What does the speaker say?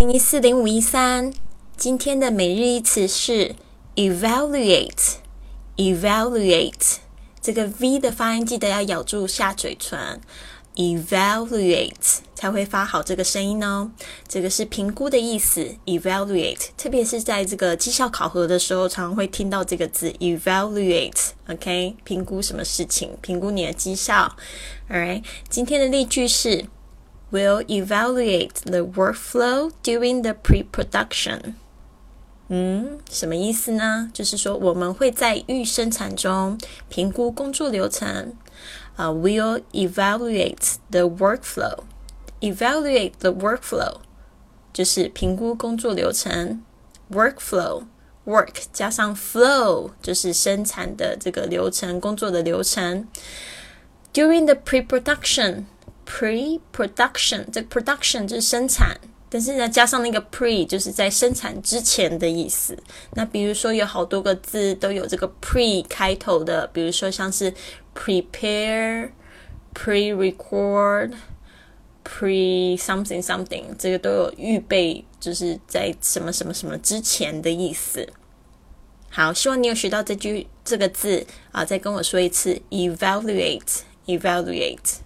零一四零五一三，今天的每日一词是 evaluate，evaluate。这个 v 的发音记得要咬住下嘴唇，evaluate 才会发好这个声音哦。这个是评估的意思，evaluate，特别是在这个绩效考核的时候，常常会听到这个字 evaluate。OK，评估什么事情？评估你的绩效。Alright，今天的例句是。will evaluate the workflow during the pre-production。嗯，什么意思呢？就是说我们会在预生产中评估工作流程。啊、uh,，will evaluate the workflow。evaluate the workflow 就是评估工作流程。workflow work 加上 flow 就是生产的这个流程，工作的流程。During the pre-production。 pre-production，这 production 就是生产，但是呢加上那个 pre 就是在生产之前的意思。那比如说有好多个字都有这个 pre 开头的，比如说像是 prepare、pre-record、pre something something，这个都有预备，就是在什么什么什么之前的意思。好，希望你有学到这句这个字啊，再跟我说一次，evaluate，evaluate。